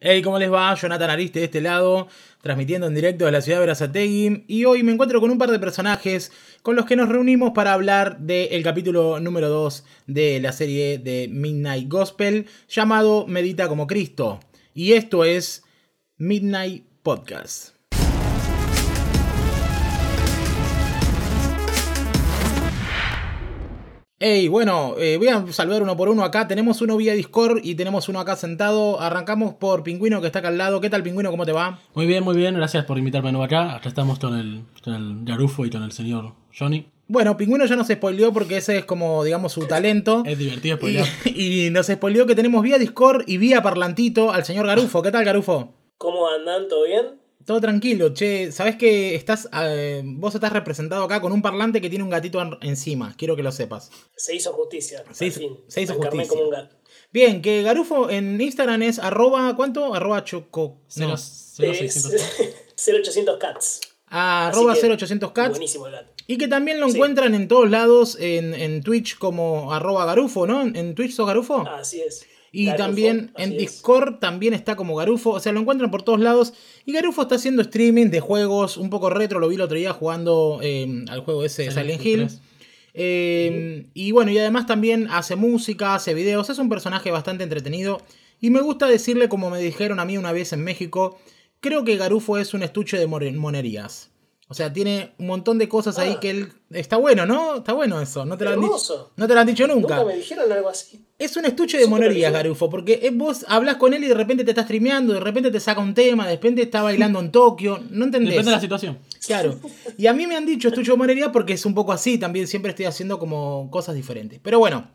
Hey, ¿cómo les va? Jonathan Ariste de este lado, transmitiendo en directo de la ciudad de Berazategui. Y hoy me encuentro con un par de personajes con los que nos reunimos para hablar del capítulo número 2 de la serie de Midnight Gospel, llamado Medita como Cristo. Y esto es Midnight Podcast. Hey, bueno, eh, voy a saludar uno por uno acá. Tenemos uno vía Discord y tenemos uno acá sentado. Arrancamos por Pingüino que está acá al lado. ¿Qué tal, Pingüino? ¿Cómo te va? Muy bien, muy bien. Gracias por invitarme de nuevo acá. Acá estamos con el, con el Garufo y con el señor Johnny. Bueno, Pingüino ya nos spoileó porque ese es como, digamos, su talento. Es divertido spoilear. Y, y nos spoileó que tenemos vía Discord y vía parlantito al señor Garufo. ¿Qué tal, Garufo? ¿Cómo andan? ¿Todo bien? Todo tranquilo, che. Sabes que estás, eh, vos estás representado acá con un parlante que tiene un gatito en- encima. Quiero que lo sepas. Se hizo justicia. Se hizo- fin. se hizo justicia. como un gato. Bien, que Garufo en Instagram es arroba, ¿cuánto? Arroba choco. No. cero Es seiscientos. 0800 cats. Ah, arroba que, 0800 cats. Buenísimo el gato. Y que también lo Sí. encuentran en todos lados, en, en Twitch como arroba garufo, ¿no? En, en Twitch sos garufo. Así es. Y Garufo, también en es. Discord también está como garufo, o sea, lo encuentran por todos lados. Y Garufo está haciendo streaming de juegos un poco retro, lo vi el otro día jugando eh, al juego ese de Silent Silent Hill. Hill 3. Eh, y bueno, y además también hace música, hace videos, es un personaje bastante entretenido. Y me gusta decirle, como me dijeron a mí una vez en México, creo que Garufo es un estuche de monerías. O sea, tiene un montón de cosas ahí Ah. que él... Está bueno, ¿no? Está bueno eso. No te lo han dicho, no te lo han dicho nunca. Nunca me dijeron algo así. Es un estuche de Súper monerías. Garufo, porque vos hablas con él y de repente te está streameando, de repente te saca un tema, de repente está bailando en Tokio, no entendés. Depende de la situación. Claro. Y a mí me han dicho estuche de monerías porque es un poco así, también siempre estoy haciendo como cosas diferentes. Pero bueno,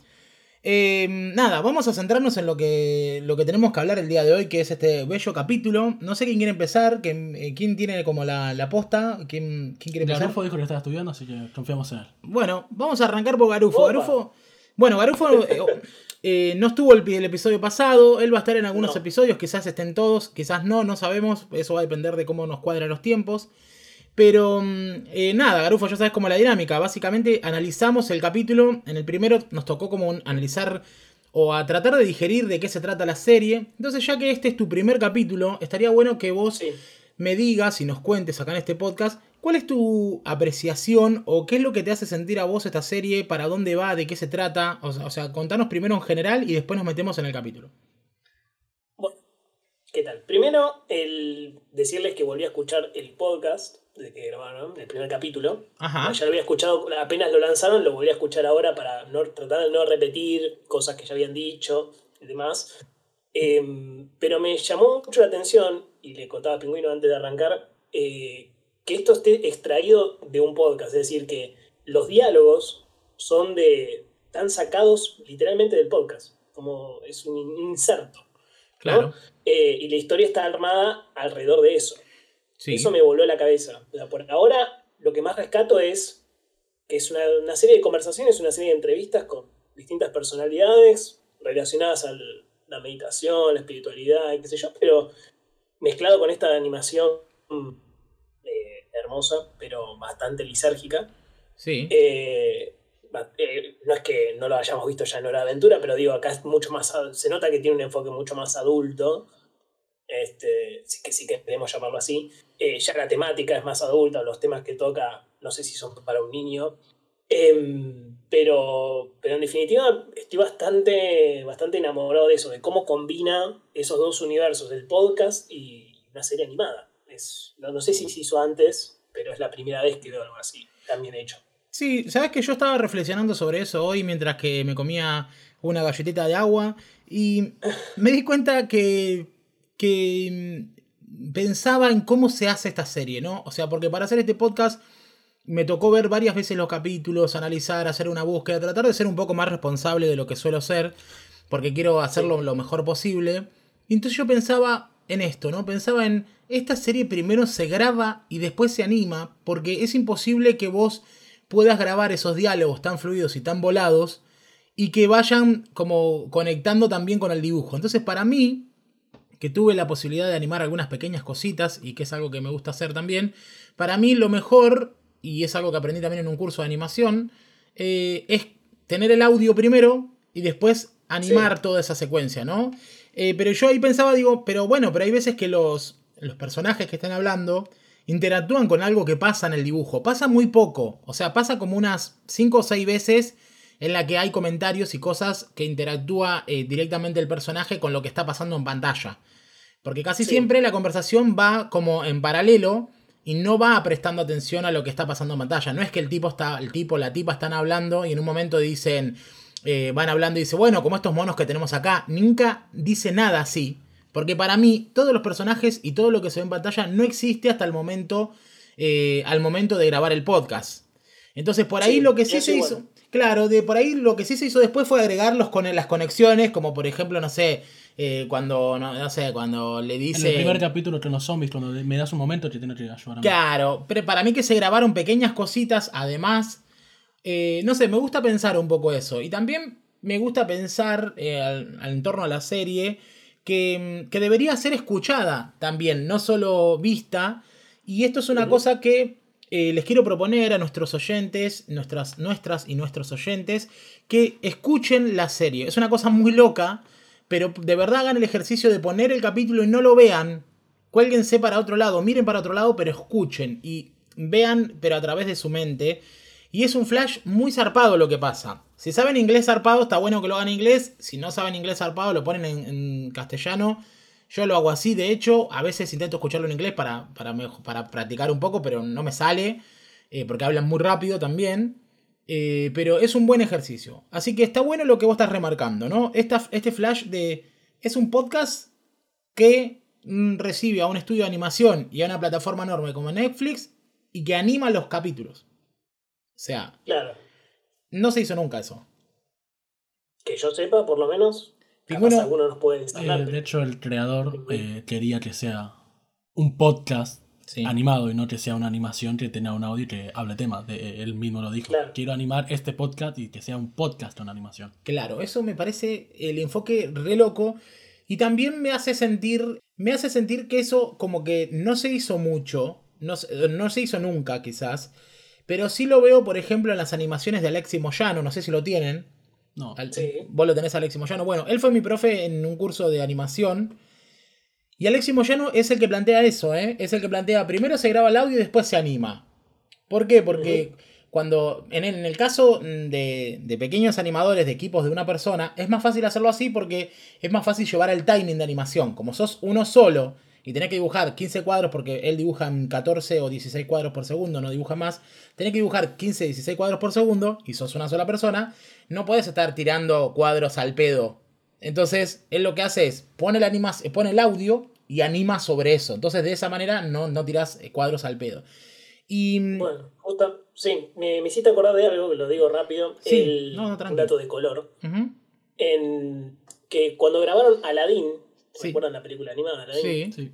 eh, nada, vamos a centrarnos en lo que, lo que tenemos que hablar el día de hoy, que es este bello capítulo. No sé quién quiere empezar, quién, eh, quién tiene como la, la posta, quién, quién quiere empezar. Garufo dijo que estaba estudiando, así que confiamos en él. Bueno, vamos a arrancar por Garufo. Opa. Garufo. Bueno, Garufo eh, eh, no estuvo el, el episodio pasado. Él va a estar en algunos No. episodios. Quizás estén todos, quizás no, no sabemos. Eso va a depender de cómo nos cuadran los tiempos. Pero mm, eh, nada, Garufo, ya sabes cómo la dinámica. Básicamente analizamos el capítulo. En el primero nos tocó como un- analizar o a tratar de digerir de qué se trata la serie. Entonces, ya que este es tu primer capítulo, estaría bueno que vos Sí. me digas y nos cuentes acá en este podcast cuál es tu apreciación o qué es lo que te hace sentir a vos esta serie, para dónde va, de qué se trata. O sea, o sea, contanos primero en general y después nos metemos en el capítulo. Bueno, ¿qué tal? Primero, el decirles que volví a escuchar el podcast de que grabaron, el primer capítulo. Ajá. Ya lo había escuchado, apenas lo lanzaron, lo volví a escuchar ahora para no, tratar de no repetir cosas que ya habían dicho y demás. Em, pero me llamó mucho la atención, y le contaba a Pingüino antes de arrancar, eh, que esto esté extraído de un podcast. Es decir, que los diálogos son de. están sacados literalmente del podcast. Como es un inserto. ¿no? Claro. Eh, y la historia está armada alrededor de eso. Sí. Eso me voló la cabeza. Por ahora, lo que más rescato es que es una, una serie de conversaciones, una serie de entrevistas con distintas personalidades relacionadas a la meditación, la espiritualidad, y qué sé yo, pero mezclado con esta animación eh, hermosa, pero bastante lisérgica. Sí. Eh, eh, no es que no lo hayamos visto ya en Hora de Aventura, pero digo, acá es mucho más. Se nota que tiene un enfoque mucho más adulto. Este, que que queremos llamarlo así. Eh, ya la temática es más adulta, los temas que toca, no sé si son para un niño. Em, pero, pero en definitiva estoy bastante, bastante enamorado de eso, de cómo combina esos dos universos, el podcast y una serie animada. No, no sé si se hizo antes, pero es la primera vez que veo algo así, tan bien hecho. Sí, sabes que yo estaba reflexionando sobre eso hoy mientras que me comía una galletita de agua y me di cuenta que, que mm, pensaba en cómo se hace esta serie, ¿no? O sea, porque para hacer este podcast me tocó ver varias veces los capítulos, analizar, hacer una búsqueda, tratar de ser un poco más responsable de lo que suelo ser, porque quiero hacerlo lo mejor posible. Y entonces yo pensaba en esto, ¿no? Pensaba en esta serie primero se graba y después se anima, porque es imposible que vos puedas grabar esos diálogos tan fluidos y tan volados y que vayan como conectando también con el dibujo. Entonces, para mí, que tuve la posibilidad de animar algunas pequeñas cositas y que es algo que me gusta hacer también, para mí lo mejor, y es algo que aprendí también en un curso de animación, eh, es tener el audio primero y después animar toda esa secuencia, ¿no? Eh, pero yo ahí pensaba, digo, pero bueno, pero hay veces que los, los personajes que están hablando interactúan con algo que pasa en el dibujo. Pasa muy poco. O sea, pasa como unas 5 o 6 veces en la que hay comentarios y cosas que interactúa eh, directamente el personaje con lo que está pasando en pantalla. Porque casi Sí. siempre la conversación va como en paralelo y no va prestando atención a lo que está pasando en pantalla. No es que el tipo está, el tipo, la tipa están hablando y en un momento dicen, eh, van hablando y dice, bueno, como estos monos que tenemos acá, nunca dice nada así. Porque para mí, todos los personajes y todo lo que se ve en pantalla no existe hasta el momento, eh, al momento de grabar el podcast. Entonces, por ahí Sí, lo que sí se igual. hizo. Claro, de por ahí lo que sí se hizo después fue agregarlos con las conexiones, como por ejemplo, no sé, eh, cuando, no, no sé, cuando le En dice... el primer capítulo con los zombies, cuando me das un momento, te tengo que ayudar a mí. Claro, pero para mí que se grabaron pequeñas cositas, además, eh, no sé, me gusta pensar un poco eso. Y también me gusta pensar eh, al, al- en torno a la serie que, mm, que debería ser escuchada también, no solo vista. Y esto es una cosa que eh, les quiero proponer a nuestros oyentes, nuestras, nuestras y nuestros oyentes, que escuchen la serie. Es una cosa muy loca, pero de verdad hagan el ejercicio de poner el capítulo y no lo vean. Cuélguense para otro lado, miren para otro lado, pero escuchen y vean, pero a través de su mente. Y es un flash muy zarpado lo que pasa. Si saben inglés zarpado, está bueno que lo hagan en inglés. Si no saben inglés zarpado, lo ponen en, en castellano. Yo lo hago así, de hecho, a veces intento escucharlo en inglés para, para, para practicar un poco, pero no me sale, eh, porque hablan muy rápido también. Eh, pero es un buen ejercicio. Así que está bueno lo que vos estás remarcando, ¿no? Esta- este flash de... Es un podcast que mm, recibe a un estudio de animación y a una plataforma enorme como Netflix y que anima los capítulos. O sea, Claro. no se hizo nunca eso. Que yo sepa, por lo menos. Capaz alguno nos puede Eh, de hecho, el creador eh, quería que sea un podcast Sí. animado y no que sea una animación que tenga un audio y que hable temas. De, eh, él mismo lo dijo. Claro. Quiero animar este podcast y que sea un podcast con animación. Claro, eso me parece el enfoque re loco. Y también me hace sentir. Me hace sentir que eso como que no se hizo mucho. No, no se hizo nunca, quizás. Pero sí lo veo, por ejemplo, en las animaciones de Alexi Moyano. No sé si lo tienen. No, Al- Sí. Vos lo tenés, Alexi Moyano. Bueno, él fue mi profe en un curso de animación. Y Alexi Moyano es el que plantea eso, ¿eh? Es el que plantea, primero se graba el audio y después se anima. ¿Por qué? Porque cuando, en el, en el caso de, de pequeños animadores de equipos de una persona, es más fácil hacerlo así porque es más fácil llevar el timing de animación. Como sos uno solo y tenés que dibujar 15 cuadros porque él dibuja en 14 o 16 cuadros por segundo, no dibuja más, tenés que dibujar 15, 16 cuadros por segundo y sos una sola persona, no podés estar tirando cuadros al pedo. Entonces, él lo que hace es pone el, anima, pone el audio y anima sobre eso. Entonces, de esa manera no, no tirás eh, cuadros al pedo. Y mm, Bueno, justa, sí, me, me hiciste acordar de algo, que lo digo rápido. Sí, el, no, no, un dato de color. En, que cuando grabaron Aladdin, Sí. ¿recuerdan la película animada Aladdin? sí, sí.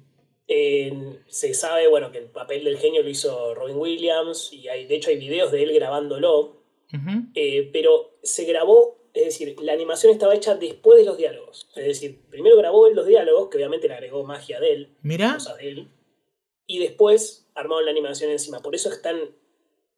Se sabe, bueno, que el papel del genio lo hizo Robin Williams y hay, de hecho hay videos de él grabándolo, eh, pero se grabó, es decir, la animación estaba hecha después de los diálogos. Es decir, primero grabó él los diálogos, que obviamente le agregó magia de él, Mirá, cosas de él, y después armaron la animación encima. Por eso es tan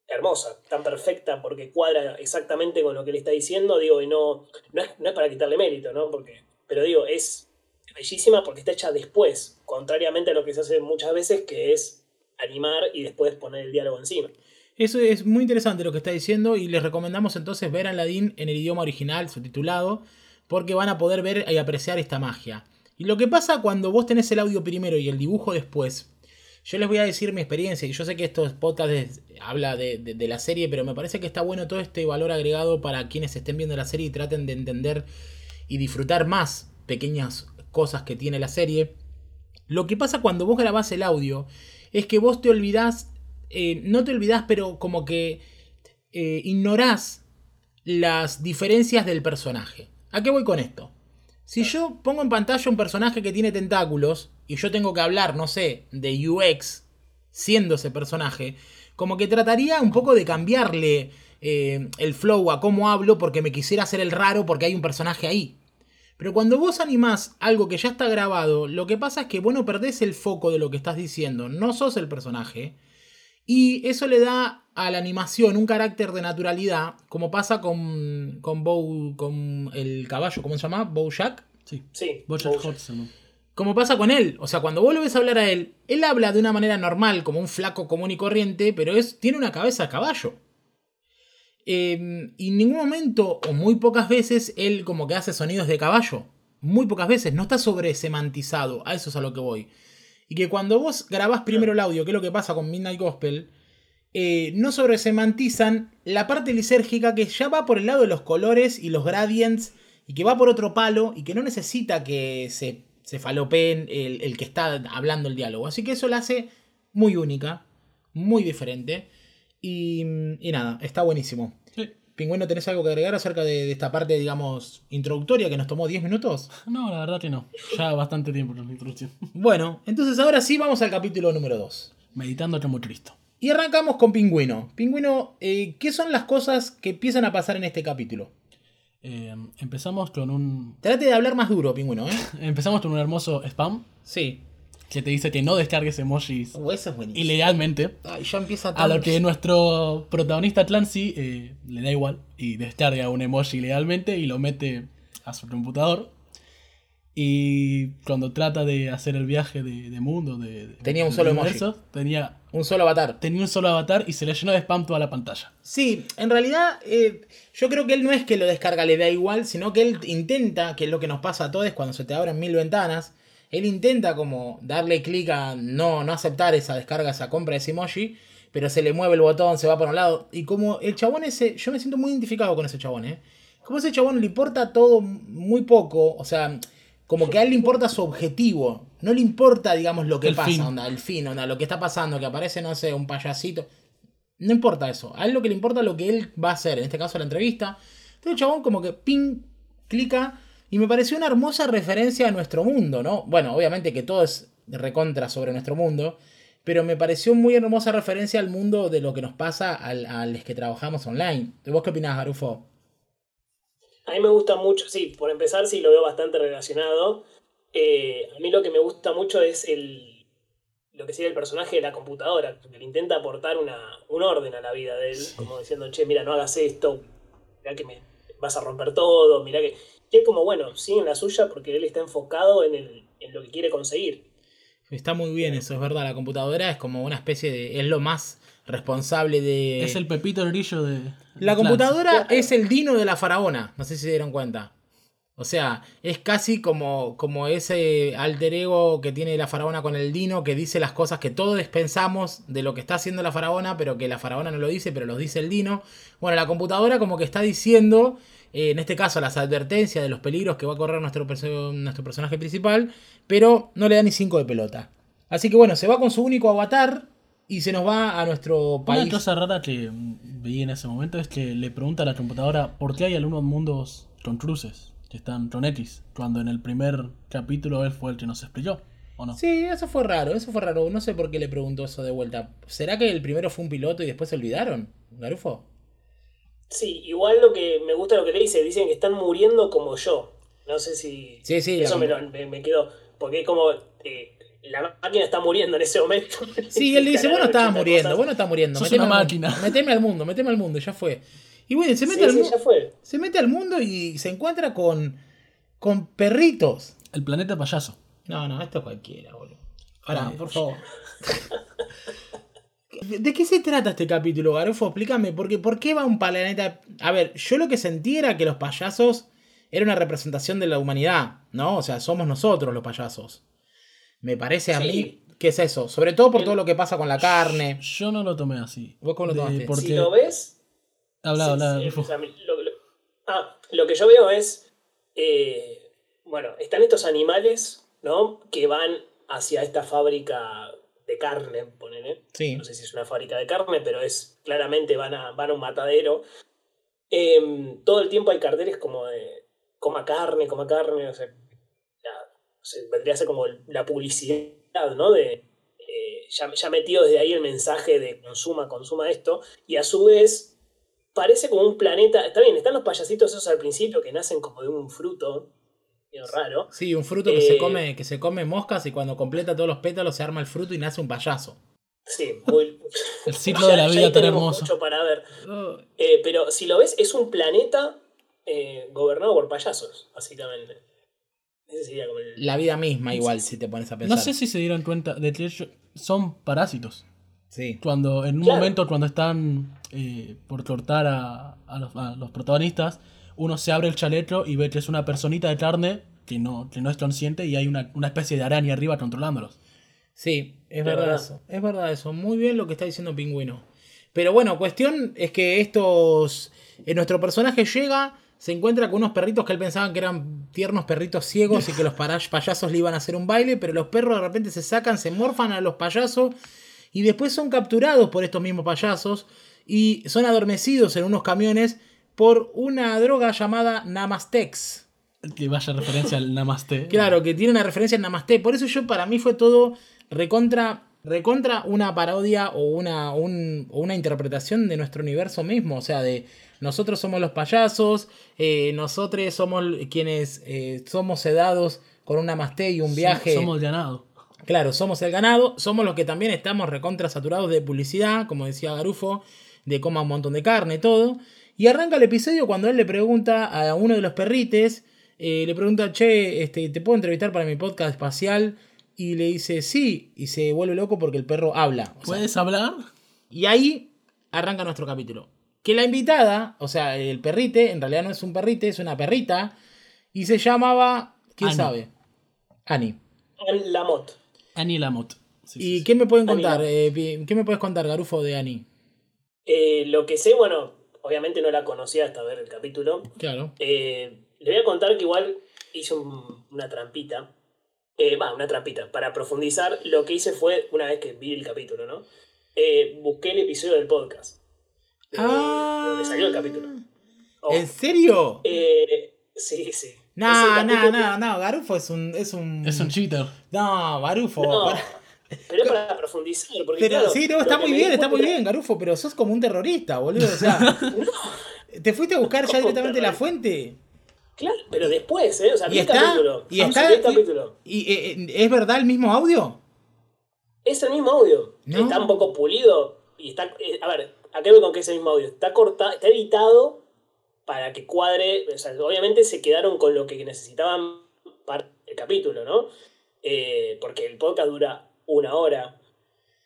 hermosa, tan perfecta, porque cuadra exactamente con lo que le está diciendo, digo, y no, no, es, no es para quitarle mérito, ¿no? Porque, pero digo, es bellísima porque está hecha después, contrariamente a lo que se hace muchas veces, que es animar y después poner el diálogo encima. eso es muy interesante lo que está diciendo y les recomendamos entonces ver a Aladdin en el idioma original, subtitulado, porque van a poder ver y apreciar esta magia. Y lo que pasa cuando vos tenés el audio primero y el dibujo después, yo les voy a decir mi experiencia, y yo sé que estos podcasts habla de la serie, pero me parece que está bueno todo este valor agregado para quienes estén viendo la serie y traten de entender y disfrutar más pequeñas cosas que tiene la serie. Lo que pasa cuando vos grabás el audio es que vos te olvidás, eh, no te olvidás, pero como que eh, ignorás las diferencias del personaje. ¿A qué voy con esto? Si yo pongo en pantalla un personaje que tiene tentáculos y yo tengo que hablar, no sé, de UX siendo ese personaje, como que trataría un poco de cambiarle eh, el flow a cómo hablo porque me quisiera hacer el raro porque hay un personaje ahí. Pero cuando vos animás algo que ya está grabado, lo que pasa es que vos no perdés el foco de lo que estás diciendo, no sos el personaje. Y eso le da a la animación un carácter de naturalidad, como pasa con, con, Bow, con el caballo, ¿cómo se llama? Bojack. Sí. Sí, Bojack. Horseman. Como pasa con él. O sea, cuando vos lo ves hablar a él, él habla de una manera normal, como un flaco común y corriente, pero es, tiene una cabeza a caballo. Eh, y en ningún momento, o muy pocas veces, él como que hace sonidos de caballo. Muy pocas veces. No está sobresemantizado. A eso es a lo que voy. Y que cuando vos grabás primero el audio, que es lo que pasa con Midnight Gospel, eh, no sobresemantizan la parte lisérgica que ya va por el lado de los colores y los gradients y que va por otro palo y que no necesita que se, se falopeen el, el que está hablando el diálogo. Así que eso la hace muy única, muy diferente y, y nada, está buenísimo. Sí. Pingüino, ¿tenés algo que agregar acerca de, de esta parte, digamos, introductoria que nos tomó 10 minutos? No, la verdad que no. Ya bastante tiempo en la introducción. Bueno, entonces ahora sí vamos al capítulo número 2. Meditando como Cristo. Y arrancamos con Pingüino. Pingüino, eh, ¿qué son las cosas que empiezan a pasar en este capítulo? Eh, empezamos con un. Trate de hablar más duro, Pingüino, ¿eh? Empezamos con un hermoso spam Sí. Que te dice que no descargues emojis Uh, eso es ilegalmente. Ay, ya empieza A lo que nuestro protagonista Clancy eh, le da igual y descarga un emoji ilegalmente y lo mete a su computador. Y cuando trata de hacer el viaje de, de mundo, de, de- Tenía un solo emoji. universo, tenía, Un solo avatar. tenía un solo avatar y se le llenó de spam toda la pantalla. Sí, en realidad eh, yo creo que él no es que lo descarga, le da igual, sino que él intenta, que es lo que nos pasa a todos cuando se te abren mil ventanas, él intenta como darle clic a no, no aceptar esa descarga, esa compra de ese emoji, pero se le mueve el botón, se va por un lado, y como el chabón ese, yo me siento muy identificado con ese chabón, ¿eh? Como ese chabón le importa todo muy poco, o sea, como que a él le importa su objetivo, no le importa, digamos, lo que El pasa, fin. onda, el fin, onda, lo que está pasando, que aparece, no sé, un payasito. No importa eso. A él lo que le importa es lo que él va a hacer. En este caso, la entrevista. Entonces, el chabón, como que ping, clica. Y me pareció una hermosa referencia a nuestro mundo, ¿no? Bueno, obviamente que todo es recontra sobre nuestro mundo. Pero me pareció muy hermosa referencia al mundo de lo que nos pasa al- a los que trabajamos online. ¿Vos qué opinás, Garufo? A mí me gusta mucho, sí, por empezar sí lo veo bastante relacionado. Eh, a mí lo que me gusta mucho es el lo que sería el personaje de la computadora, que le intenta aportar una, un orden a la vida de él, como diciendo, che, mira, no hagas esto, mira que me vas a romper todo, mira que... Y es como, bueno, sí en la suya porque él está enfocado en, el, en lo que quiere conseguir. Está muy bien eso, es verdad. La computadora es como una especie de... Es lo más responsable de... Es el Pepito Grillo de. La computadora Claro. es el dino de la faraona, no sé si se dieron cuenta. O sea, es casi como, como ese alter ego que tiene la faraona con el dino, que dice las cosas que todos pensamos de lo que está haciendo la faraona, pero que la faraona no lo dice, pero los dice el dino. Bueno, la computadora como que está diciendo, en este caso, las advertencias de los peligros que va a correr nuestro, perso- nuestro personaje principal, pero no le da ni cinco de pelota. Así que bueno, se va con su único avatar y se nos va a nuestro Una país. cosa rara que vi en ese momento es que le pregunta a la computadora por qué hay algunos mundos con cruces, que están con X, cuando en el primer capítulo él fue el que nos explicó, ¿o no? Sí, eso fue raro, eso fue raro. No sé por qué le preguntó eso de vuelta. ¿Será que el primero fue un piloto y después se olvidaron? Garufo. Sí, igual lo que me gusta lo que le dice, dicen que están muriendo como yo. No sé si... Sí, sí, Eso me, lo- me, me quedó, porque es como... eh, la máquina está muriendo en ese momento. Sí, él le dice, vos no estabas 80 muriendo, cosas. vos no estás muriendo. Sos meteme una al máquina. mundo, Meteme al mundo, meteme al mundo, ya fue. Y bueno, se mete, Sí, al, sí, mu- ya fue. se mete al mundo y se encuentra con, con perritos. El planeta payaso. No, no, esto es cualquiera, boludo. Pará, Eh, por favor. ¿De qué se trata este capítulo, Garufo? Explícame, porque, ¿por qué va un planeta? A ver, yo lo que sentí era que los payasos era una representación de la humanidad, ¿no? O sea, somos nosotros los payasos. Me parece a Sí. mí que es eso, sobre todo por El- todo lo que pasa con la carne. Yo no lo tomé así. ¿Vos cómo lo De- tomaste? Porque... Si lo ves, Habla, Sí, habla, sí, Rufo. o sea, lo, lo- ah, lo que yo veo es, eh, bueno, están estos animales, ¿no? Que van hacia esta fábrica de carne, ponele. Sí. No sé si es una fábrica de carne, pero es claramente van a, van a un matadero. Em, todo el tiempo hay carteles como de coma carne, coma carne, o sea, la- o sea, vendría a ser como la publicidad, ¿no? De, eh, ya, ya metido desde ahí el mensaje de consuma, consuma esto, y a su vez parece como un planeta, está bien, están los payasitos esos al principio que nacen como de un fruto, medio raro, Sí, un fruto que se Eh, come, que se come moscas y cuando completa todos los pétalos se arma el fruto y nace un payaso. sí, muy... El ciclo de la vida tan tenemos hermoso. mucho para ver. Eh, pero si lo ves, es un planeta eh, gobernado por payasos, básicamente. Ese sería como el. La vida misma, igual, si te pones a pensar. No sé si se dieron cuenta, de hecho, son parásitos. Sí. Cuando, en un Claro. momento, cuando están eh, por tortar a, a los, a los protagonistas, uno se abre el chaleco y ve que es una personita de carne que no, que no es consciente y hay una, una especie de araña arriba controlándolos. Sí, es verdad, verdad. eso. Es verdad eso. Muy bien lo que está diciendo Pingüino. Pero bueno, cuestión es que estos. eh, nuestro personaje llega, se encuentra con unos perritos que él pensaba que eran tiernos perritos ciegos y que los payasos le iban a hacer un baile, pero los perros de repente se sacan, se morfan a los payasos y después son capturados por estos mismos payasos y son adormecidos en unos camiones por una droga llamada Namastex. Que vaya referencia al Namaste. Claro, que tiene una referencia en Namaste. Por eso yo, para mí fue todo recontra, recontra una parodia o una, un- o una interpretación de nuestro universo mismo. O sea, de nosotros somos los payasos, eh, nosotros somos quienes eh, somos sedados con un Namaste y un viaje. Somos el ganado. Claro, somos el ganado, somos los que también estamos recontra saturados de publicidad, como decía Garufo, de coma un montón de carne, todo. Y arranca el episodio cuando él le pregunta a uno de los perrites, eh, le pregunta, che, este, ¿te puedo entrevistar para mi podcast espacial? Y le dice, sí, y se vuelve loco porque el perro habla. O sea, ¿Puedes hablar? y ahí arranca nuestro capítulo. Que la invitada, o sea, el perrite, en realidad no es un perrite, es una perrita, y se llamaba, ¿quién sabe? Ani. An Lamott. Annie Lamott. Sí, sí, ¿Y sí. qué me pueden contar? eh, ¿Qué me puedes contar, Garufo, de Ani? Eh, lo que sé, bueno, obviamente no la conocía hasta ver el capítulo. Claro. Eh, le voy a contar que igual hice un- una trampita. Eh, Va, una trampita. Para profundizar, lo que hice fue, una vez que vi el capítulo, ¿no? Eh, busqué el episodio del podcast. De donde salió el capítulo. Oh, ¿En serio? eh, sí, sí. No, no, no, no, Garufo es un. Es un, Es un cheater. No, Garufo. No, para- pero es para profundizar. Porque, Pero claro, sí, no, está que muy bien, está muy bien, Garufo, pero sos como un terrorista, boludo. O sea, ¿te fuiste a buscar ya ¿Cómo directamente la fuente? Claro, pero después, ¿eh? O sea, Y el está. capítulo. Y está. el capítulo. y, eh, eh, ¿Es verdad el mismo audio? Es el mismo audio. No. Está un poco pulido. Y está. eh, a ver, acá veo con qué es el mismo audio. Está cortado, está editado para que cuadre. O sea, obviamente se quedaron con lo que necesitaban para el capítulo, ¿no? Eh, porque el podcast dura una hora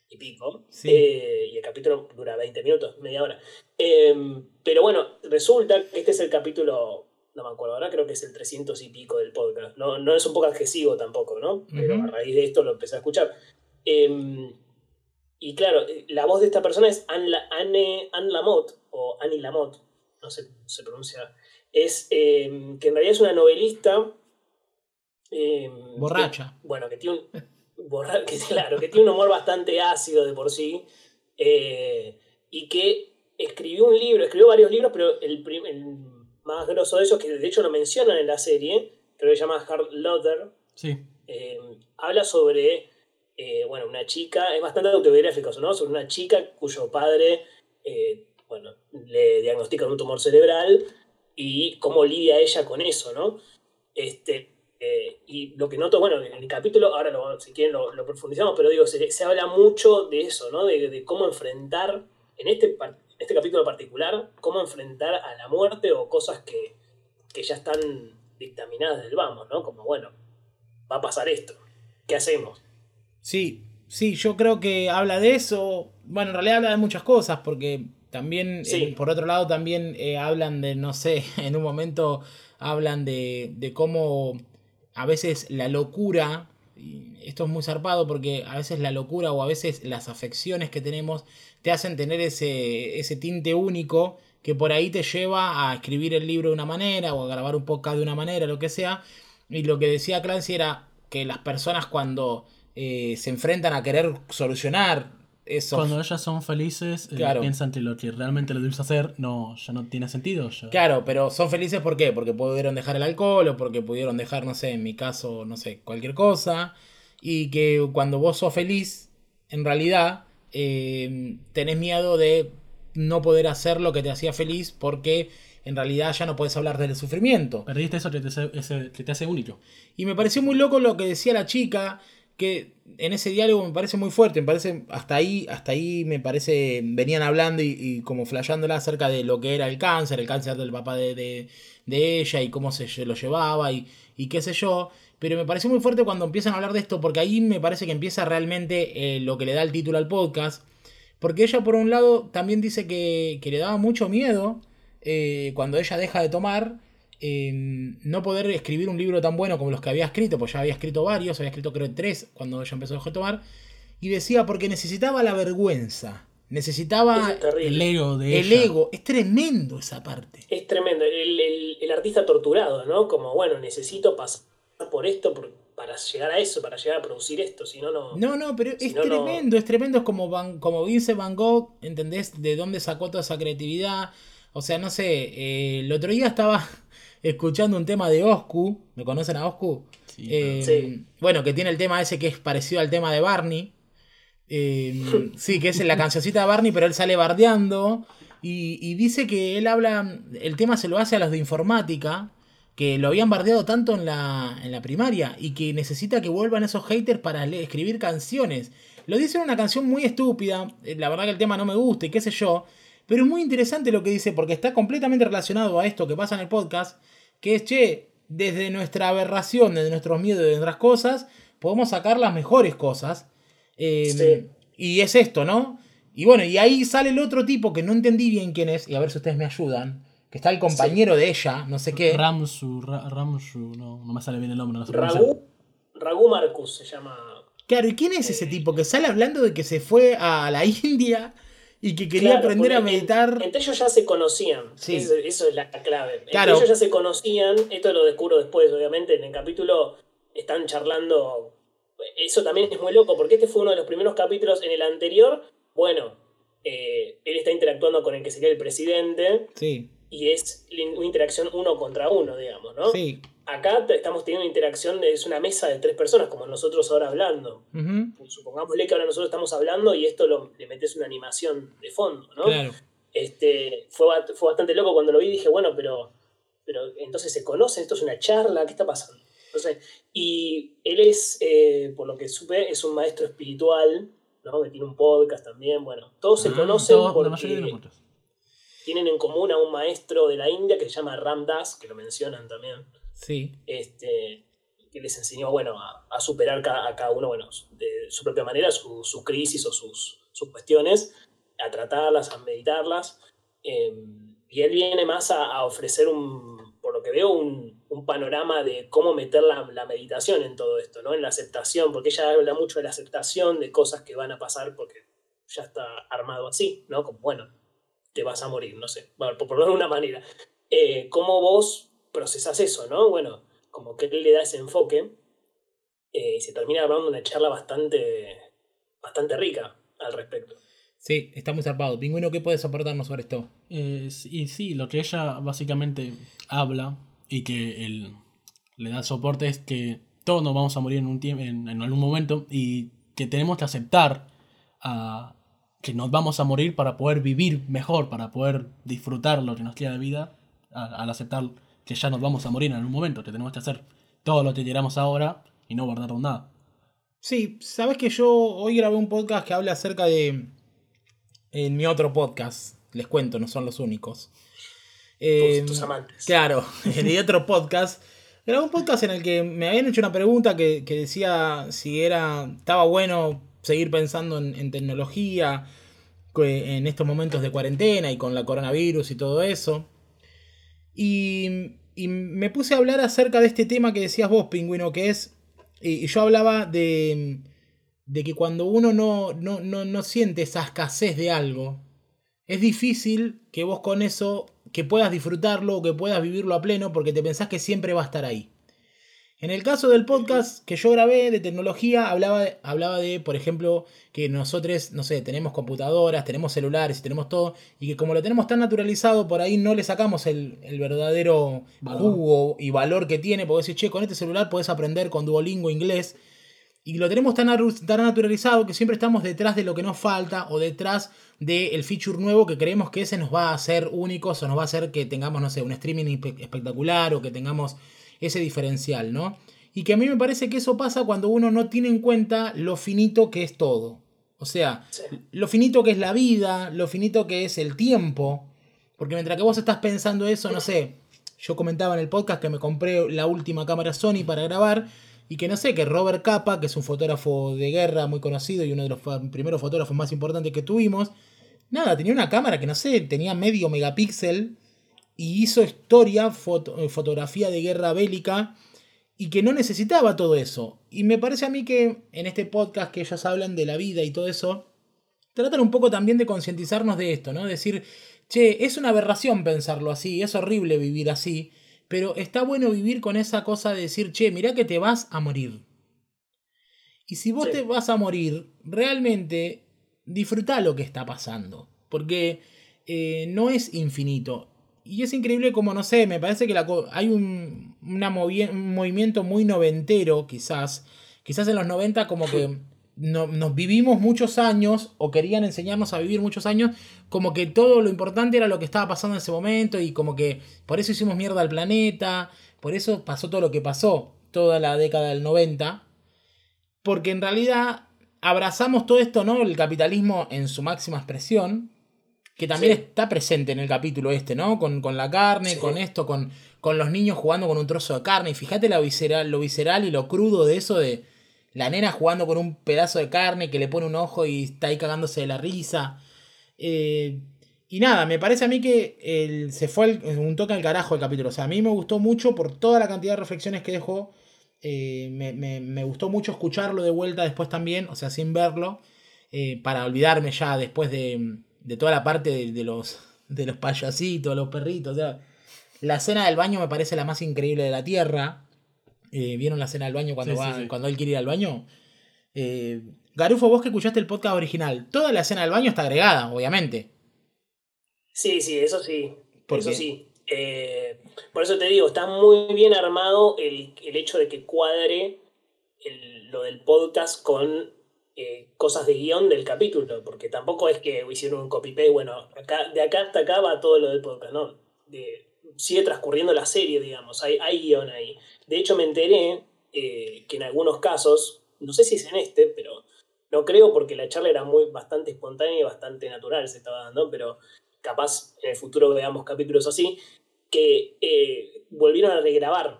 y pico. Sí. eh, y el capítulo dura 20 minutos, media hora. Eh, pero bueno, resulta que este es el capítulo. No me acuerdo ahora, creo que es el 300 y pico del podcast. No, no es un poco adhesivo tampoco, ¿no? Pero a raíz de esto lo empecé a escuchar. Eh, y claro, eh, la voz de esta persona es Anne, La- Anne, Anne Lamott, o Annie Lamott, no sé cómo se pronuncia. Es eh, que en realidad es una novelista. Borracha. que- bueno, que tiene un. Borra- que, claro, que tiene un humor bastante ácido de por sí. eh, y que escribió un libro, escribió varios libros, pero el, el más grosso de esos, que de hecho lo mencionan en la serie, creo que se llama Hard Loader, Sí. eh, habla sobre eh, bueno, una chica, es bastante autobiográfico, ¿no? Sobre una chica cuyo padre bueno, le diagnostican un tumor cerebral y cómo lidia ella con eso, ¿no? Este, eh, y lo que noto, bueno, en el capítulo, ahora lo- si quieren lo, lo profundizamos, pero digo, se, se habla mucho de eso, ¿no? De, de cómo enfrentar, en este, este capítulo particular, cómo enfrentar a la muerte o cosas que, que ya están dictaminadas del vamos, ¿no? Como, bueno, va a pasar esto. ¿Qué hacemos? Sí, sí, yo creo que habla de eso. Bueno, en realidad habla de muchas cosas, porque también, Sí. eh, por otro lado, también eh, hablan de, no sé, en un momento hablan de, de cómo a veces la locura, esto es muy zarpado porque a veces la locura o a veces las afecciones que tenemos te hacen tener ese, ese tinte único que por ahí te lleva a escribir el libro de una manera o a grabar un podcast de una manera, lo que sea. Y lo que decía Clancy era que las personas cuando eh, se enfrentan a querer solucionar eso. Cuando ellas son felices, eh, Claro. piensan que lo que realmente les debes hacer no, ya no tiene sentido. ya- Claro, pero son felices ¿por qué? Porque pudieron dejar el alcohol o porque pudieron dejar, no sé, en mi caso, no sé, cualquier cosa. Y que cuando vos sos feliz, en realidad, eh, tenés miedo de no poder hacer lo que te hacía feliz porque en realidad ya no puedes hablar del sufrimiento. Perdiste eso que te, hace- que te hace único. Y me pareció muy loco lo que decía la chica, que en ese diálogo me parece muy fuerte, me parece, hasta ahí, hasta ahí me parece, venían hablando y, como flasheándola acerca de lo que era el cáncer, el cáncer del papá de, de, de ella y cómo se lo llevaba y, y qué sé yo. Pero me pareció muy fuerte cuando empiezan a hablar de esto, porque ahí me parece que empieza realmente eh, lo que le da el título al podcast. Porque ella, por un lado, también dice que, que le daba mucho miedo eh, cuando ella deja de tomar no poder escribir un libro tan bueno como los que había escrito, pues ya había escrito varios, había escrito creo tres cuando ella empezó a tomar. Y decía porque necesitaba la vergüenza. Necesitaba el ego de El ego. Es tremendo esa parte. Es tremendo. El, el artista torturado, ¿no? Como, bueno, necesito pasar por esto para llegar a eso, para llegar a producir esto, si no, no... No, no, pero es tremendo, es tremendo, es como, Van, como Vincent Van Gogh, ¿entendés? De dónde sacó toda esa creatividad. O sea, no sé, eh, el otro día estaba escuchando un tema de Oscu, ¿me conocen a Oscu? Eh, sí, Bueno, que tiene el tema ese que es parecido al tema de Barney. Eh, sí, que es la cancioncita de Barney, pero él sale bardeando. Y, y, dice que él habla, el tema se lo hace a los de informática, que lo habían bardeado tanto en la, en la primaria y que necesita que vuelvan esos haters para escribir canciones. Lo dice en una canción muy estúpida, eh, la verdad que el tema no me gusta y qué sé yo, pero es muy interesante lo que dice porque está completamente relacionado a esto que pasa en el podcast, que es, che, desde nuestra aberración, desde nuestros miedos, de nuestras cosas, podemos sacar las mejores cosas. Em, y es esto, ¿no? Y bueno, y ahí sale el otro tipo que no entendí bien quién es, y a ver si ustedes me ayudan que está el compañero de ella, no sé qué. Ramsu, Ramsu, no, no me sale bien el nombre. No sé Ragu, Ragu Marcus se llama. Claro, ¿y quién es ese eh, tipo que sale hablando de que se fue a la India y que quería aprender a meditar? entre ellos ya se conocían. Sí. Eso, es la clave. Entre ellos ya se conocían. Esto lo descubro después, obviamente. En el capítulo están charlando. Eso también es muy loco, porque este fue uno de los primeros capítulos. En el anterior, bueno, eh, él está interactuando con el que sería el presidente. Sí y es una interacción uno contra uno, digamos, ¿no? Sí. Acá estamos teniendo una interacción, es una mesa de tres personas, como nosotros ahora hablando. Supongámosle que ahora nosotros estamos hablando y esto lo, le metes una animación de fondo, ¿no? Claro. Este, fue, fue bastante loco cuando lo vi, dije, bueno, pero, pero entonces se conocen, esto es una charla, ¿qué está pasando? Entonces, y él es, eh, por lo que supe, es un maestro espiritual, ¿no? Que tiene un podcast también, bueno, todos se ah, conocen porque tienen en común a un maestro de la India que se llama Ram Das, que lo mencionan también. Sí. Este, que les enseñó, bueno, a, superar a cada uno, bueno, de su propia manera, su, crisis o sus, sus, cuestiones, a tratarlas, a meditarlas. Em, y él viene más a, ofrecer un, por lo que veo, un, un panorama de cómo meter la, la, meditación en todo esto, ¿no? En la aceptación, porque ella habla mucho de la aceptación de cosas que van a pasar porque ya está armado así, ¿no? Como, bueno, te vas a morir, no sé, por ponerlo de una manera. Eh, ¿Cómo vos procesás eso, no? Bueno, como que él le da ese enfoque eh, y se termina hablando una charla bastante, bastante rica al respecto. Sí, está muy zarpado. Pingüino, ¿qué puedes aportarnos sobre esto? y sí, lo que ella básicamente habla y que él le da soporte es que todos nos vamos a morir en, un en, en algún momento y que tenemos que aceptar a, que nos vamos a morir para poder vivir mejor, para poder disfrutar lo que nos queda de vida, al, aceptar que ya nos vamos a morir en algún momento, que tenemos que hacer todo lo que queramos ahora y no guardar nada. Sí, sabes que yo hoy grabé un podcast que habla acerca de. En mi otro podcast, les cuento, no son los únicos. tus, amantes. Claro, en mi otro podcast. Grabé un podcast en el que me habían hecho una pregunta que, que decía si era. estaba bueno seguir pensando en, tecnología en estos momentos de cuarentena y con la coronavirus y todo eso. Y, me puse a hablar acerca de este tema que decías vos, pingüino, que es, y, yo hablaba de, de que cuando uno no, no, no, siente esa escasez de algo, es difícil que vos con eso, que puedas disfrutarlo o que puedas vivirlo a pleno porque te pensás que siempre va a estar ahí. En el caso del podcast que yo grabé de tecnología, hablaba de, hablaba de, por ejemplo, que nosotros, no sé, tenemos computadoras, tenemos celulares y tenemos todo, y que como lo tenemos tan naturalizado, por ahí no le sacamos el, verdadero jugo y valor que tiene, porque decir, che, con este celular puedes aprender con Duolingo inglés, y lo tenemos tan, tan naturalizado que siempre estamos detrás de lo que nos falta o detrás del feature nuevo que creemos que ese nos va a hacer únicos o nos va a hacer que tengamos, no sé, un streaming espectacular o que tengamos ese diferencial, ¿no? y que a mí me parece que eso pasa cuando uno no tiene en cuenta lo finito que es todo. O sea, Sí. lo finito que es la vida, lo finito que es el tiempo. Porque mientras que vos estás pensando eso, no sé, yo comentaba en el podcast que me compré la última cámara Sony para grabar y que no sé, que Robert Capa, que es un fotógrafo de guerra muy conocido y uno de los primeros fotógrafos más importantes que tuvimos, nada, tenía una cámara que no sé, tenía medio megapíxel y hizo historia, foto- eh, fotografía de guerra bélica y que no necesitaba todo eso. Y me parece a mí que en este podcast que ellos hablan de la vida y todo eso, tratan un poco también de concientizarnos de esto, ¿no? Decir, che, es una aberración pensarlo así, es horrible vivir así, pero está bueno vivir con esa cosa de decir, che, mirá que te vas a morir. Y si vos Sí. te vas a morir, realmente disfruta lo que está pasando, porque eh, no es infinito. Y es increíble como, no sé, me parece que la hay un, una movi- un movimiento muy noventero, quizás. Quizás en los 90 como que no- nos vivimos muchos años, o querían enseñarnos a vivir muchos años, como que todo lo importante era lo que estaba pasando en ese momento, y como que por eso hicimos mierda al planeta, por eso pasó todo lo que pasó, toda la década del 90. Porque en realidad abrazamos todo esto, ¿no? El capitalismo en su máxima expresión, que también Sí. está presente en el capítulo este, ¿no? Con, con la carne, Sí. con esto, con, con los niños jugando con un trozo de carne. Y fíjate la visceral, lo visceral y lo crudo de eso de la nena jugando con un pedazo de carne que le pone un ojo y está ahí cagándose de la risa. Eh, y nada, me parece a mí que el- se fue el- un toque al carajo el capítulo. O sea, a mí me gustó mucho por toda la cantidad de reflexiones que dejó. Eh, me, me- me gustó mucho escucharlo de vuelta después también, o sea, sin verlo, eh, para olvidarme ya después de, de toda la parte de, de los, de los payasitos, los perritos. O sea, la escena del baño me parece la más increíble de la tierra. Eh, ¿Vieron la escena del baño cuando, Sí, sí, va, sí. cuando él quiere ir al baño? Eh, Garufo, vos que escuchaste el podcast original, toda la escena del baño está agregada, obviamente. Sí, sí, eso sí. ¿Por eso qué? sí. Eh, por eso te digo, está muy bien armado el, el hecho de que cuadre el- lo del podcast con eh, cosas de guion del capítulo, porque tampoco es que hicieron un copy-paste, bueno, acá, de acá hasta acá va todo lo del podcast, no. De- sigue transcurriendo la serie, digamos, hay, hay guion ahí. De hecho, me enteré eh, que en algunos casos, no sé si es en este, pero no creo porque la charla era muy bastante espontánea y bastante natural se estaba dando, pero capaz en el futuro veamos capítulos así, que eh, volvieron a regrabar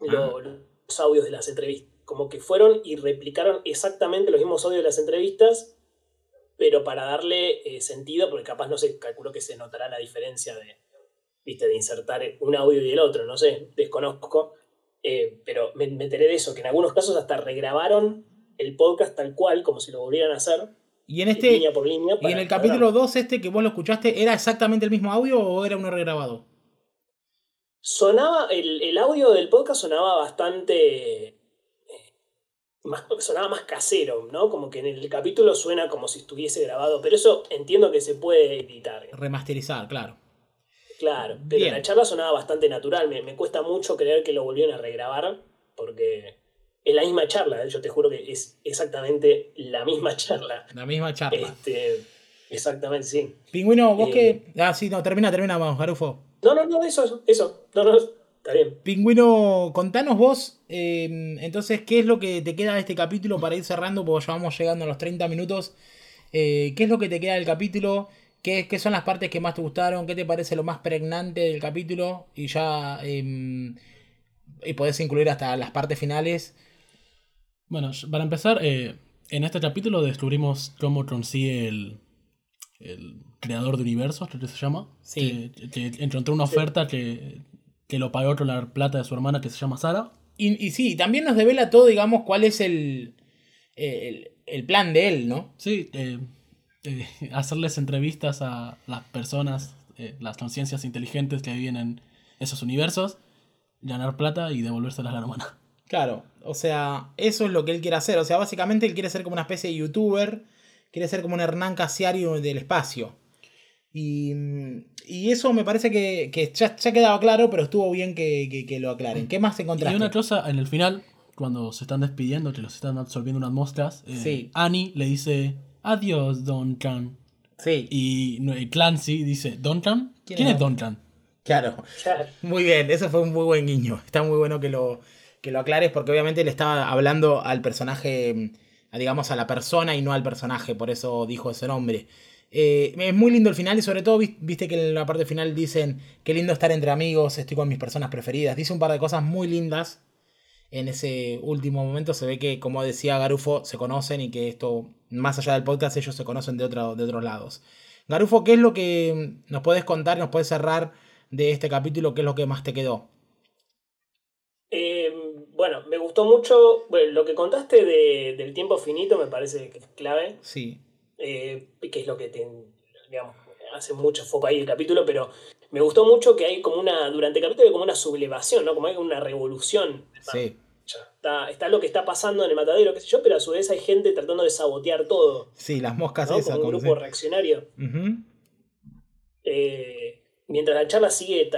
lo- los audios de las entrevistas. Como que fueron y replicaron exactamente los mismos audios de las entrevistas, pero para darle eh, sentido, porque capaz no se calculó que se notará la diferencia de, ¿viste? de insertar un audio y el otro, no sé, desconozco. Eh, pero me, me enteré de eso, que en algunos casos hasta regrabaron el podcast tal cual, como si lo volvieran a hacer, Y en este, línea por línea. y en el capítulo darlo. 2 este que vos lo escuchaste, ¿era exactamente el mismo audio o era uno regrabado? Sonaba, el, el audio del podcast sonaba bastante. Más, sonaba más casero, ¿no? Como que en el capítulo suena como si estuviese grabado, pero eso entiendo que se puede editar. Remasterizar, claro. Claro, pero Bien. la charla sonaba bastante natural. Me, me cuesta mucho creer que lo volvieron a regrabar, porque es la misma charla. ¿eh? Yo te juro que es exactamente la misma charla. La misma charla. Este, exactamente, sí. Pingüino, vos eh, que. Ah, sí, no, termina, termina, vamos, Garufo. No, no, no, eso, eso. No, no, está bien. Pingüino, contanos vos, eh, entonces, ¿qué es lo que te queda de este capítulo para ir cerrando? Porque ya vamos llegando a los 30 minutos. Eh, ¿Qué es lo que te queda del capítulo? ¿Qué, ¿Qué son las partes que más te gustaron? ¿Qué te parece lo más pregnante del capítulo? Y ya. eh, y podés incluir hasta las partes finales. Bueno, para empezar, eh, en este capítulo descubrimos cómo consigue el, el creador de universos, creo que se llama. Sí. Que, que encontró una oferta que, que lo pagó con la plata de su hermana que se llama Sara. Y, y sí, también nos devela todo, digamos, cuál es el, el, el plan de él, ¿no? Sí, eh, eh, hacerles entrevistas a las personas, eh, las conciencias inteligentes que viven en esos universos, ganar plata y devolvérselas a la hermana. Claro, o sea, eso es lo que él quiere hacer. O sea, básicamente él quiere ser como una especie de youtuber, quiere ser como un Hernán Casiario del espacio. Y, y eso me parece que, que ya, ya quedaba claro, pero estuvo bien que, que- que lo aclaren. ¿Qué más Y encontraste? una cosa, en el final, cuando se están despidiendo, que los están absorbiendo unas moscas, eh, Sí. Annie le dice, adiós, Don Chan. Sí, Y no, y Clancy dice, ¿Don Chan? ¿Quién ¿Quién, es es Don Chan? claro. Claro. Muy bien, eso fue un muy buen guiño. Está muy bueno que lo, que que lo aclares porque obviamente le estaba hablando al personaje, digamos a la persona y no al personaje, por eso dijo ese nombre. Eh, es muy lindo el final y sobre todo viste que en la parte final dicen qué lindo estar entre amigos, estoy con mis personas preferidas. Dice un par de cosas muy lindas. En ese último momento se ve que, como decía Garufo, se conocen y que esto, más allá del podcast, ellos se conocen de, otro, de otros lados. Garufo, ¿qué es lo que nos puedes contar, nos puedes cerrar de este capítulo? ¿Qué es lo que más te quedó? Eh, bueno, me gustó mucho lo que contaste del tiempo finito, me parece que es clave. Sí. Eh, que es lo que te, digamos, hace mucho foco ahí el capítulo, pero me gustó mucho que hay como una, durante el capítulo hay como una sublevación, ¿no? Como hay una revolución. Sí. Está, está, lo que está pasando en el matadero, qué sé yo, pero a su vez hay gente tratando de sabotear todo. Sí, las moscas esas. Como un grupo reaccionario. Eh, mientras la charla sigue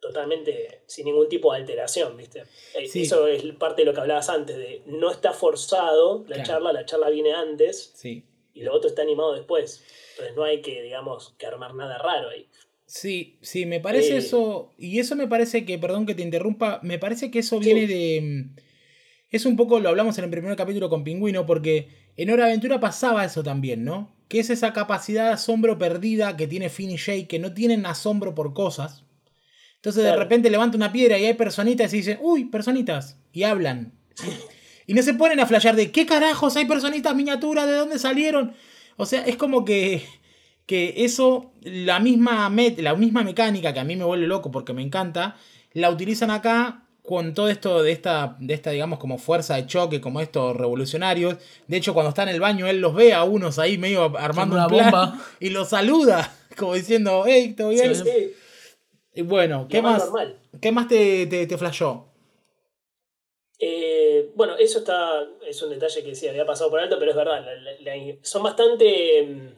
totalmente sin ningún tipo de alteración, ¿viste? Eh, eso es parte de lo que hablabas antes, de no está forzado la charla, la charla viene antes. Sí y lo otro está animado después. Entonces no hay que, digamos, que armar nada raro ahí. Sí, sí, me parece eh, eso. Y eso me parece que, perdón que te interrumpa, me parece que eso viene de. Mm, es un poco, lo hablamos en el primer capítulo con Pingüino, porque en Hora Aventura pasaba eso también, ¿no? Que es esa capacidad de asombro perdida que tiene Finn y Jake, que no tienen asombro por cosas. Entonces de repente levanta una piedra y hay personitas y dicen, uy, personitas, y hablan. Y no se ponen a flashear de qué carajos hay personitas miniaturas, de dónde salieron. O sea, es como que, que eso, la misma, la misma mecánica que a mí me vuelve loco porque me encanta, la utilizan acá con todo esto de esta, de esta, digamos, como fuerza de choque, como estos revolucionarios. De hecho, cuando está en el baño, él los ve a unos ahí medio armando una bomba y los saluda, como diciendo, hey, ¿todo bien? Y bueno, ¿qué más, ¿qué más te, te, te flashó? Eh, bueno, eso está, es un detalle que sí había pasado por alto, pero es verdad, son bastante, mm,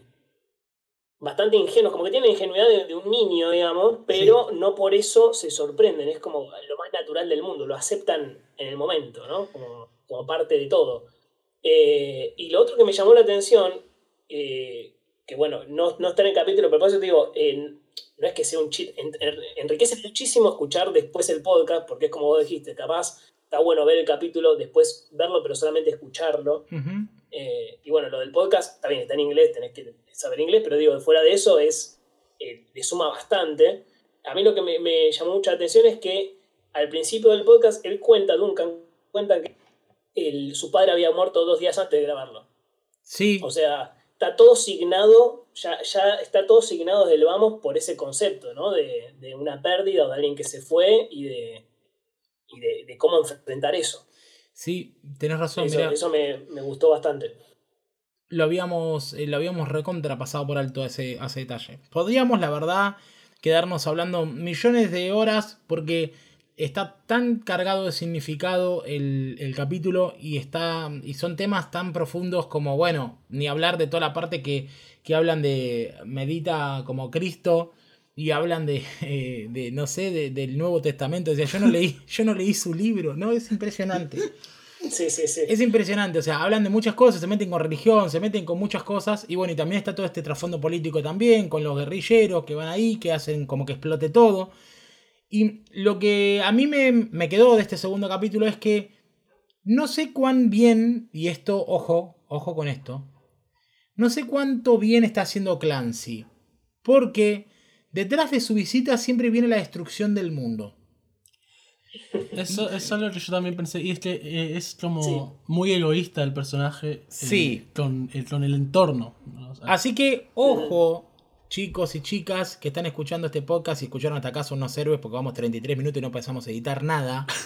bastante ingenuos, como que tienen la ingenuidad de, un niño, digamos, pero no por eso se sorprenden, es como lo más natural del mundo, lo aceptan en el momento, ¿no? Como, parte de todo. Eh, y lo otro que me llamó la atención, eh, que bueno, no, no, está en el capítulo, pero por eso te digo, no es que sea un cheat, enriquece muchísimo escuchar después el podcast, porque es como vos dijiste, capaz está bueno ver el capítulo, después verlo, pero solamente escucharlo. Eh, y bueno, lo del podcast, bien, está en inglés, tenés que saber inglés, pero digo, fuera de eso es, eh, le suma bastante. A mí lo que me, llamó mucha atención es que al principio del podcast él cuenta, Duncan, cuenta que su padre había muerto dos días antes de grabarlo. Sí. O sea, está todo signado, ya, ya está todo signado desde el vamos por ese concepto, ¿no? De, de una pérdida o de alguien que se fue y de, de, cómo enfrentar eso. Sí, tenés razón. Eso, me, gustó bastante. Lo habíamos, eh, lo habíamos recontrapasado por alto ese, ese detalle. Podríamos, la verdad, quedarnos hablando millones de horas porque está tan cargado de significado el, capítulo y, está, y son temas tan profundos como, bueno, ni hablar de toda la parte que, que hablan de medita como Cristo y hablan de, eh, de no sé, del Nuevo Testamento. O sea, yo no leí, yo no leí su libro, ¿no? Es impresionante. Sí, sí, sí. Es impresionante, o sea, hablan de muchas cosas, se meten con religión, se meten con muchas cosas, y bueno, y también está todo este trasfondo político también, con los guerrilleros que van ahí, que hacen como que explote todo. Y lo que a mí me, me quedó de este segundo capítulo es que no sé cuán bien, y esto, ojo, ojo con esto, no sé cuánto bien está haciendo Clancy, porque Detrás de su visita siempre viene la destrucción del mundo. Eso, es algo que yo también pensé. Y es que eh, es como muy egoísta el personaje eh, sí. con, el, con, el, entorno. Así que, ojo, chicos y chicas que están escuchando este podcast y escucharon hasta acá son unos héroes porque vamos 33 minutos y no pensamos editar nada.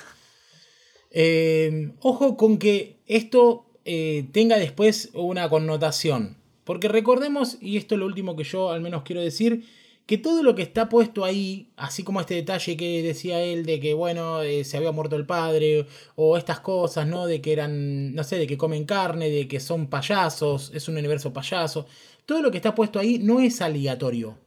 Eh, ojo con que esto tenga después una connotación. Porque recordemos, y esto es lo último que yo al menos quiero decir, que todo lo que está puesto ahí, así como este detalle que decía él de que, bueno, eh, se había muerto el padre, o estas cosas, ¿no? De que eran, no sé, de que comen carne, de que son payasos, es un universo payaso, todo lo que está puesto ahí no es aleatorio.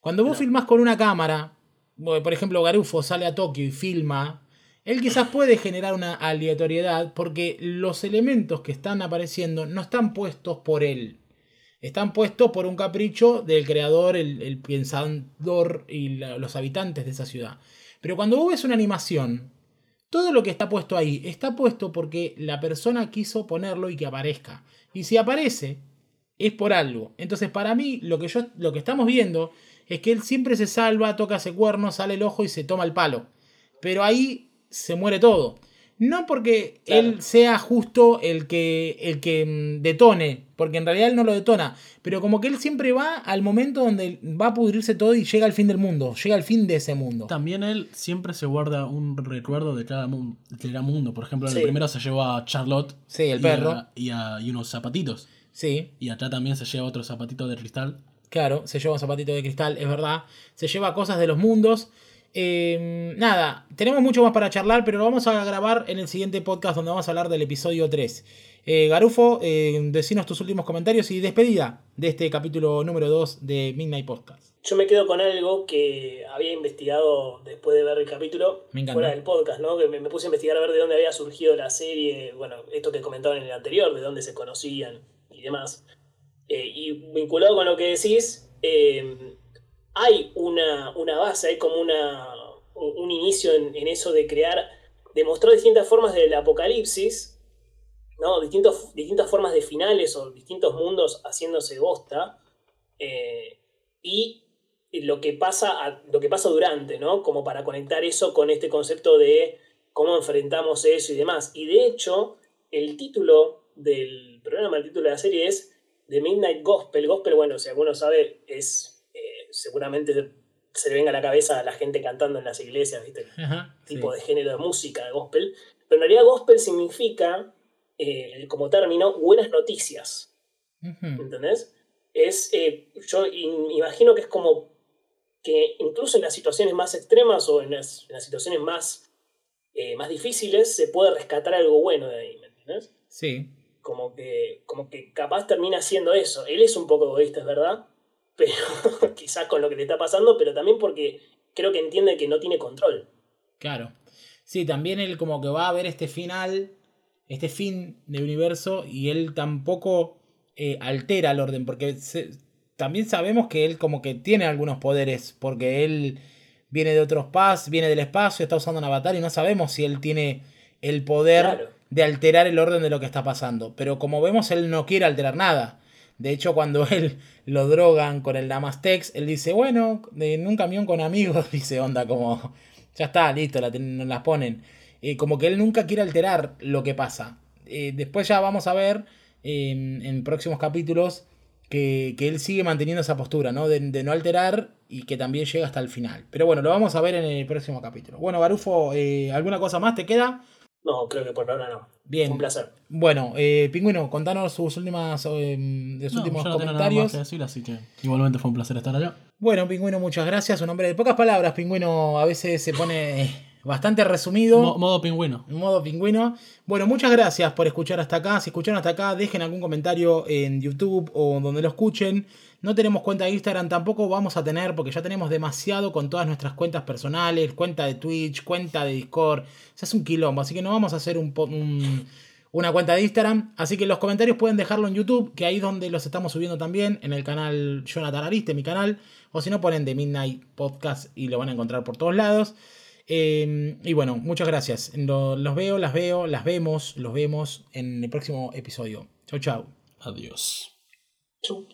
Cuando vos filmás con una cámara, por ejemplo, Garufo sale a Tokio y filma, él quizás puede generar una aleatoriedad porque los elementos que están apareciendo no están puestos por él están puestos por un capricho del creador, el, pensador y los habitantes de esa ciudad. Pero cuando vos ves una animación, Todo lo que está puesto ahí está puesto porque la persona quiso ponerlo y que aparezca. Y si aparece, es por algo. Entonces, para mí, lo que, yo, lo que estamos viendo es que él siempre se salva, toca ese cuerno, sale el ojo y se toma el palo. Pero ahí se muere todo. No porque él sea justo el que, el que mm, detone, porque en realidad él no lo detona, pero como que él siempre va al momento donde va a pudrirse todo y llega al fin del mundo, llega al fin de ese mundo. También él siempre se guarda un recuerdo de cada, mundo. Por ejemplo, en el primero se llevó a Charlotte. Sí, el perro. y, a, y unos zapatitos. Sí. Y acá también se lleva otro zapatito de cristal. Claro, se lleva un zapatito de cristal, es verdad. Se lleva cosas de los mundos. Em, nada, tenemos mucho más para charlar, pero lo vamos a grabar en el siguiente podcast donde vamos a hablar del episodio 3. Eh, Garufo, eh, decinos tus últimos comentarios y despedida de este capítulo número 2 de Midnight Podcast. Yo me quedo con algo que había investigado después de ver el capítulo fuera del podcast, ¿no? Que me, puse a investigar a ver de dónde había surgido la serie, bueno, esto que comentaban en el anterior, de dónde se conocían y demás. Eh, y vinculado con lo que decís, hay una, base, hay como una, un inicio en, eso de crear, de mostrar distintas formas del apocalipsis, ¿no? Distintos, distintas formas de finales o distintos mundos haciéndose bosta, eh, y lo que, pasa lo que pasa durante, ¿no? Como para conectar eso con este concepto de cómo enfrentamos eso y demás. Y de hecho, el título del programa, el título de la serie es The Midnight Gospel. Gospel, bueno, si alguno sabe, es seguramente se le venga a la cabeza a la gente cantando en las iglesias, ¿viste? tipo de género de música, de gospel. Pero en realidad gospel significa, eh, como término, buenas noticias. ¿Entendés? Es, eh, yo imagino que es como que incluso en las situaciones más extremas o en las, situaciones más, eh, más difíciles se puede rescatar algo bueno de ahí, ¿me entiendes? Sí. Como que, como que capaz termina siendo eso. Él es un poco egoísta, es verdad, pero quizás con lo que le está pasando, pero también porque creo que entiende que no tiene control. Claro. Sí, también él como que va a ver este final, este fin del universo, y él tampoco eh, altera el orden, porque también sabemos que él como que tiene algunos poderes, porque él viene de otros pas, viene del espacio, está usando un avatar y no sabemos si él tiene el poder de alterar el orden de lo que está pasando. Pero como vemos, él no quiere alterar nada. De hecho, cuando él lo drogan con el Namastex, él dice, bueno, en un camión con amigos, dice, onda, como, ya está, listo, nos las ponen. Eh, como que él nunca quiere alterar lo que pasa. Eh, después ya vamos a ver en, próximos capítulos que, él sigue manteniendo esa postura, ¿no? De, no alterar y que también llega hasta el final. Pero bueno, lo vamos a ver en el próximo capítulo. Bueno, Garufo, eh, ¿alguna cosa más te queda? No, creo que por ahora no. Bien. Un placer. Bueno, eh, Pingüino, contanos sus últimas eh, sus últimos comentarios. así que igualmente fue un placer estar allá. Bueno, Pingüino, muchas gracias. Un hombre de pocas palabras, Pingüino a veces se pone bastante resumido. modo pingüino. Modo pingüino. Bueno, muchas gracias por escuchar hasta acá. Si escucharon hasta acá, dejen algún comentario en YouTube o donde lo escuchen. No tenemos cuenta de Instagram, tampoco vamos a tener porque ya tenemos demasiado con todas nuestras cuentas personales, cuenta de Twitch, cuenta de Discord. Se hace un quilombo, así que no vamos a hacer un, una cuenta de Instagram. Así que los comentarios pueden dejarlo en YouTube, que ahí es donde los estamos subiendo también, en el canal Jonathan Ariste, mi canal. O si no, ponen The Midnight Podcast y lo van a encontrar por todos lados. Em, y bueno, muchas gracias. Los, veo, las veo, las vemos, los vemos en el próximo episodio. Chau, chau. Adiós. Chau.